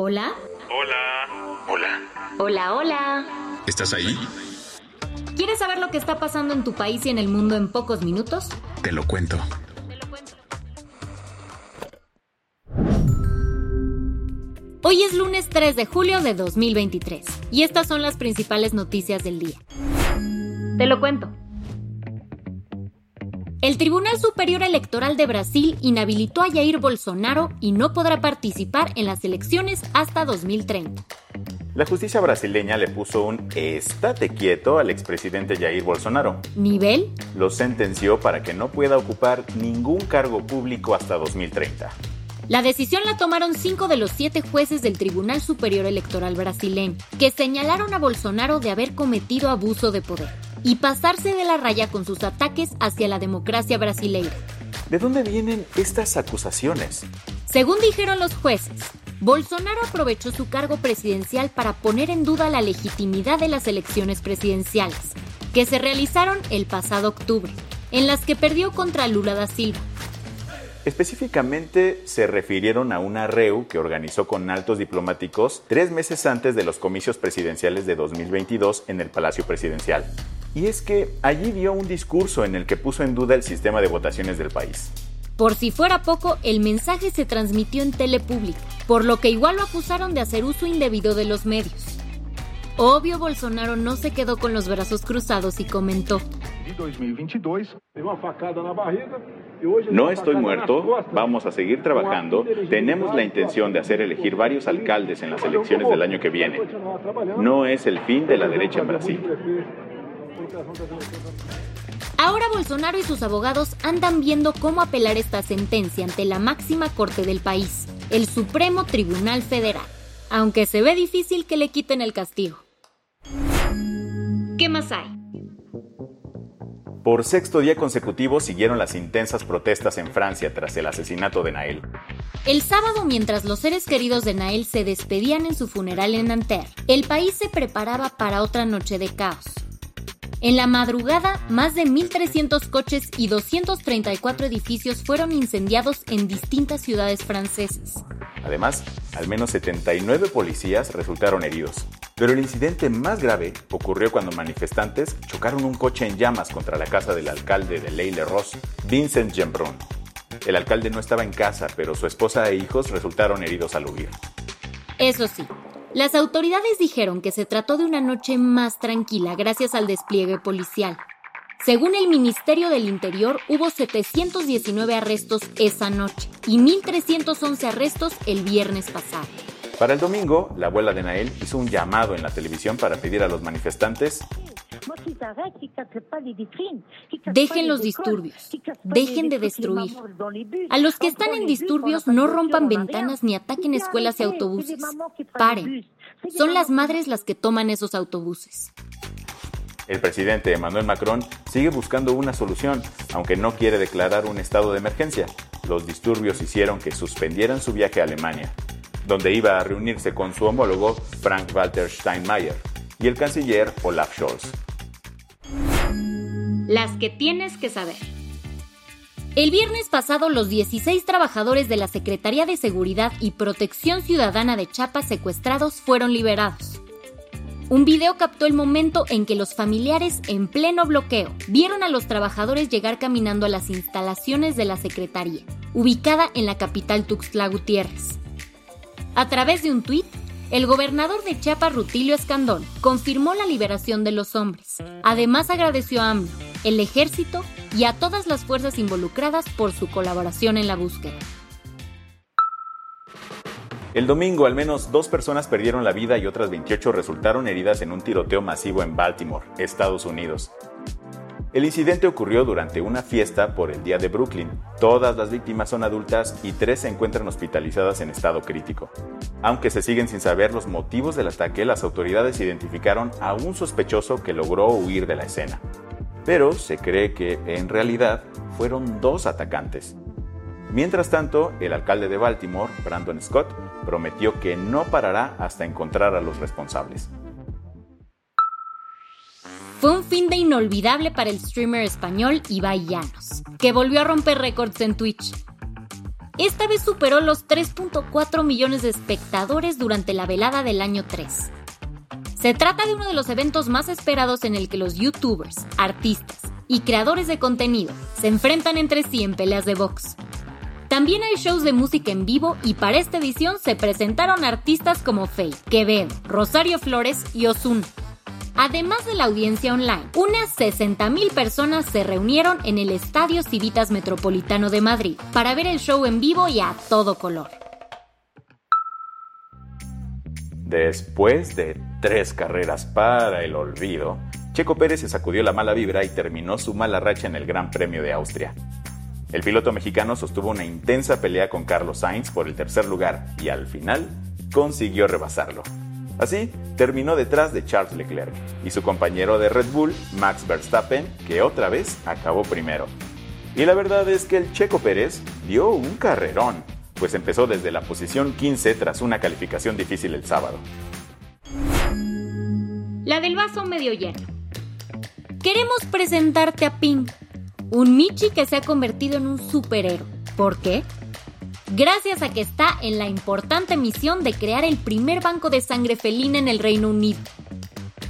Hola. Hola. Hola. Hola, hola. ¿Estás ahí? ¿Quieres saber lo que está pasando en tu país y en el mundo en pocos minutos? Te lo cuento. Hoy es lunes 3 de julio de 2023 y estas son las principales noticias del día. Te lo cuento. El Tribunal Superior Electoral de Brasil inhabilitó a Jair Bolsonaro y no podrá participar en las elecciones hasta 2030. La justicia brasileña le puso un estate quieto al expresidente Jair Bolsonaro. ¿Nivel? Lo sentenció para que no pueda ocupar ningún cargo público hasta 2030. La decisión la tomaron cinco de los siete jueces del Tribunal Superior Electoral brasileño, que señalaron a Bolsonaro de haber cometido abuso de poder y pasarse de la raya con sus ataques hacia la democracia brasileña. ¿De dónde vienen estas acusaciones? Según dijeron los jueces, Bolsonaro aprovechó su cargo presidencial para poner en duda la legitimidad de las elecciones presidenciales, que se realizaron el pasado octubre, en las que perdió contra Lula da Silva. Específicamente se refirieron a una REU que organizó con altos diplomáticos tres meses antes de los comicios presidenciales de 2022 en el Palacio Presidencial. Y es que allí dio un discurso en el que puso en duda el sistema de votaciones del país. Por si fuera poco, el mensaje se transmitió en tele pública, por lo que igual lo acusaron de hacer uso indebido de los medios. Obvio, Bolsonaro no se quedó con los brazos cruzados y comentó. No estoy muerto, vamos a seguir trabajando, tenemos la intención de hacer elegir varios alcaldes en las elecciones del año que viene. No es el fin de la derecha en Brasil. Ahora Bolsonaro y sus abogados andan viendo cómo apelar esta sentencia ante la máxima corte del país, el Supremo Tribunal Federal, aunque se ve difícil que le quiten el castigo. ¿Qué más hay? Por sexto día consecutivo siguieron las intensas protestas en Francia tras el asesinato de Nael. El sábado, mientras los seres queridos de Nael se despedían en su funeral en Nanterre, el país se preparaba para otra noche de caos. En la madrugada, más de 1.300 coches y 234 edificios fueron incendiados en distintas ciudades francesas. Además, al menos 79 policías resultaron heridos. Pero el incidente más grave ocurrió cuando manifestantes chocaron un coche en llamas contra la casa del alcalde de Leille-Ross, Vincent Gembrun. El alcalde no estaba en casa, pero su esposa e hijos resultaron heridos al huir. Eso sí, las autoridades dijeron que se trató de una noche más tranquila gracias al despliegue policial. Según el Ministerio del Interior, hubo 719 arrestos esa noche y 1.311 arrestos el viernes pasado. Para el domingo, la abuela de Nael hizo un llamado en la televisión para pedir a los manifestantes Dejen los disturbios, dejen de destruir. A los que están en disturbios no rompan ventanas ni ataquen escuelas y autobuses. Paren. Son las madres las que toman esos autobuses. El presidente Emmanuel Macron sigue buscando una solución, aunque no quiere declarar un estado de emergencia. Los disturbios hicieron que suspendieran su viaje a Alemania, donde iba a reunirse con su homólogo Frank-Walter Steinmeier y el canciller Olaf Scholz. Las que tienes que saber. El viernes pasado, los 16 trabajadores de la Secretaría de Seguridad y Protección Ciudadana de Chiapas secuestrados fueron liberados. Un video captó el momento en que los familiares, en pleno bloqueo, vieron a los trabajadores llegar caminando a las instalaciones de la Secretaría, ubicada en la capital Tuxtla Gutiérrez. A través de un tuit, el gobernador de Chiapas, Rutilio Escandón, confirmó la liberación de los hombres. Además agradeció a AMLO, el ejército y a todas las fuerzas involucradas por su colaboración en la búsqueda. El domingo, al menos dos personas perdieron la vida y otras 28 resultaron heridas en un tiroteo masivo en Baltimore, Estados Unidos. El incidente ocurrió durante una fiesta por el Día de Brooklyn. Todas las víctimas son adultas y tres se encuentran hospitalizadas en estado crítico. Aunque se siguen sin saber los motivos del ataque, las autoridades identificaron a un sospechoso que logró huir de la escena. Pero se cree que, en realidad, fueron dos atacantes. Mientras tanto, el alcalde de Baltimore, Brandon Scott, prometió que no parará hasta encontrar a los responsables. Fue un fin de inolvidable para el streamer español Ibai Llanos, que volvió a romper récords en Twitch. Esta vez superó los 3.4 millones de espectadores durante la velada del año 3. Se trata de uno de los eventos más esperados en el que los youtubers, artistas y creadores de contenido se enfrentan entre sí en peleas de box. También hay shows de música en vivo y para esta edición se presentaron artistas como Faye, Quevedo, Rosario Flores y Ozuna. Además de la audiencia online, unas 60.000 personas se reunieron en el Estadio Civitas Metropolitano de Madrid para ver el show en vivo y a todo color. Después de tres carreras para el olvido, Checo Pérez se sacudió la mala vibra y terminó su mala racha en el Gran Premio de Austria. El piloto mexicano sostuvo una intensa pelea con Carlos Sainz por el tercer lugar y al final consiguió rebasarlo. Así, terminó detrás de Charles Leclerc y su compañero de Red Bull, Max Verstappen, que otra vez acabó primero. Y la verdad es que el Checo Pérez dio un carrerón, pues empezó desde la posición 15 tras una calificación difícil el sábado. La del vaso medio lleno. Queremos presentarte a Pink, un Michi que se ha convertido en un superhéroe. ¿Por qué? gracias a que está en la importante misión de crear el primer banco de sangre felina en el Reino Unido.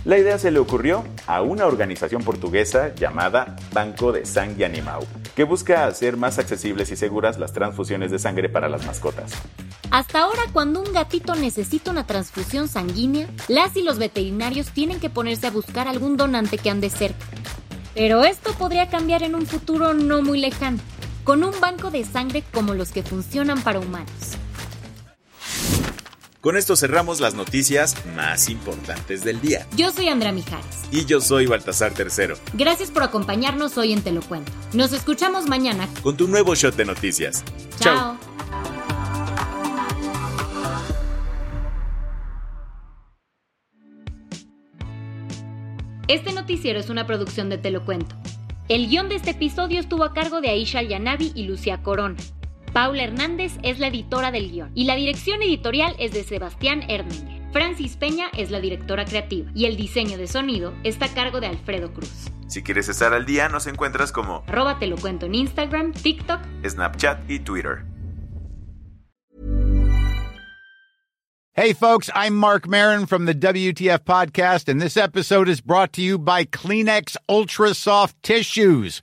La idea se le ocurrió a una organización portuguesa llamada Banco de Sangre Animal, que busca hacer más accesibles y seguras las transfusiones de sangre para las mascotas. Hasta ahora, cuando un gatito necesita una transfusión sanguínea, las y los veterinarios tienen que ponerse a buscar algún donante que ande cerca. Pero esto podría cambiar en un futuro no muy lejano con un banco de sangre como los que funcionan para humanos. Con esto cerramos las noticias más importantes del día. Yo soy Andrea Mijares. Y yo soy Baltasar Tercero. Gracias por acompañarnos hoy en Te lo Cuento. Nos escuchamos mañana con tu nuevo shot de noticias. Chao. Este noticiero es una producción de Te lo Cuento. El guion de este episodio estuvo a cargo de Aisha Yanavi y Lucia Corona. Paula Hernández es la editora del guion y la dirección editorial es de Sebastián Erdmeyer. Francis Peña es la directora creativa y el diseño de sonido está a cargo de Alfredo Cruz. Si quieres estar al día, nos encuentras como Arroba te lo cuento en Instagram, TikTok, Snapchat y Twitter. Hey folks, I'm Mark Marin from the WTF podcast and this episode is brought to you by Kleenex Ultra Soft Tissues